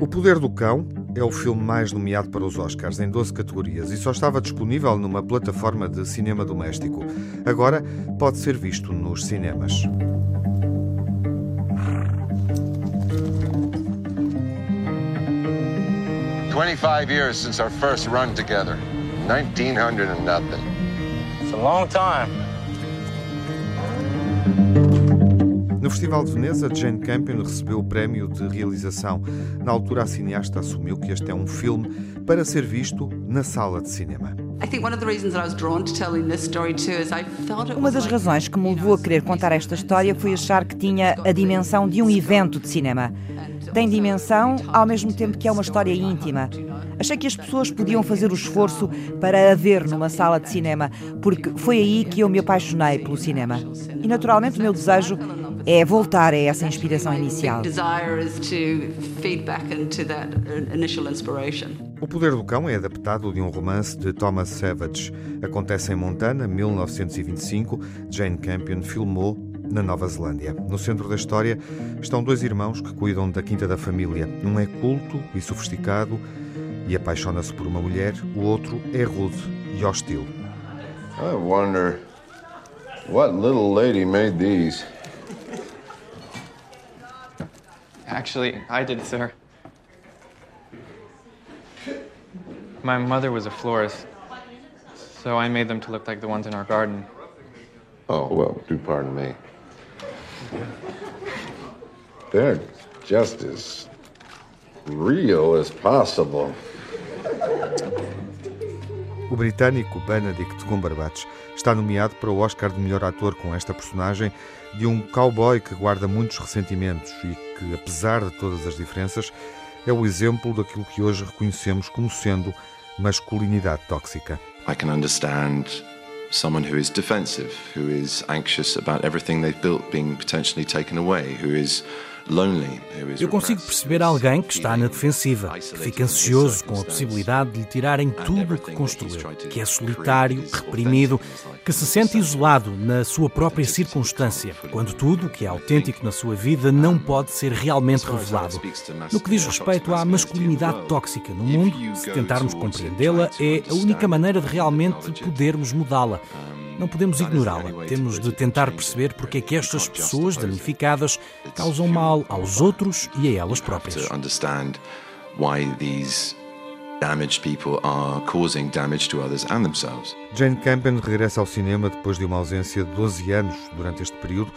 O Poder do Cão é o filme mais nomeado para os Oscars em 12 categorias e só estava disponível numa plataforma de cinema doméstico. Agora pode ser visto nos cinemas. Twenty-five years since our first run together. Nineteen hundred and nothing. It's a long time. No Festival de Veneza, Jane Campion recebeu o prémio de realização. Na altura, a cineasta assumiu que este é um filme para ser visto na sala de cinema. Uma das razões que me levou a querer contar esta história foi achar que tinha a dimensão de um evento de cinema. Tem dimensão ao mesmo tempo que é uma história íntima. Achei que as pessoas podiam fazer o esforço para a ver numa sala de cinema, porque foi aí que eu me apaixonei pelo cinema. E naturalmente o meu desejo é voltar a essa inspiração inicial. O Poder do Cão é adaptado de um romance de Thomas Savage. Acontece em Montana, 1925. Jane Campion filmou na Nova Zelândia. No centro da história estão dois irmãos que cuidam da quinta da família. Um é culto e sofisticado e apaixona-se por uma mulher, o outro é rude e hostil. I wonder what little lady made these. Actually, I did, sir. My mother was a florist, so I made them to look like the ones in our garden. Oh, well, do pardon me. They're just as real as possible. O britânico Benedict Cumberbatch está nomeado para o Oscar de melhor ator com esta personagem de um cowboy que guarda muitos ressentimentos e que, apesar de todas as diferenças, é o exemplo daquilo que hoje reconhecemos como sendo masculinidade tóxica. I can understand someone who is defensive, who is anxious about everything they've built being potentially taken away, who is eu consigo perceber alguém que está na defensiva, que fica ansioso com a possibilidade de lhe tirarem tudo o que construiu, que é solitário, reprimido, que se sente isolado na sua própria circunstância, quando tudo o que é autêntico na sua vida não pode ser realmente revelado. No que diz respeito à masculinidade tóxica no mundo, se tentarmos compreendê-la, é a única maneira de realmente podermos mudá-la. Não podemos ignorá-la. Temos de tentar perceber porque é que estas pessoas danificadas causam mal aos outros e a elas próprias. damaged people are causing damage to others and themselves. Jane Campion regressa ao cinema depois de uma ausência de 12 anos. Durante este período,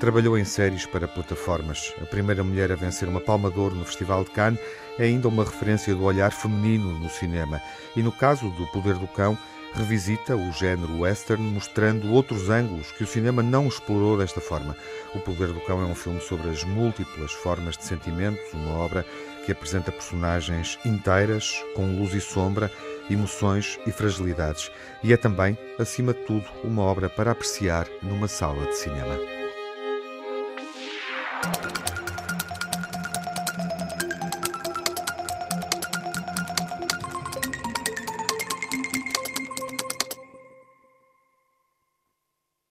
trabalhou em séries para plataformas. A primeira mulher a vencer uma Palma de Ouro no Festival de Cannes é ainda uma referência do olhar feminino no cinema. E no caso do Poder do Cão, revisita o género western, mostrando outros ângulos que o cinema não explorou desta forma. O Poder do Cão é um filme sobre as múltiplas formas de sentimentos, uma obra que apresenta personagens inteiras, com luz e sombra, emoções e fragilidades. E é também, acima de tudo, uma obra para apreciar numa sala de cinema.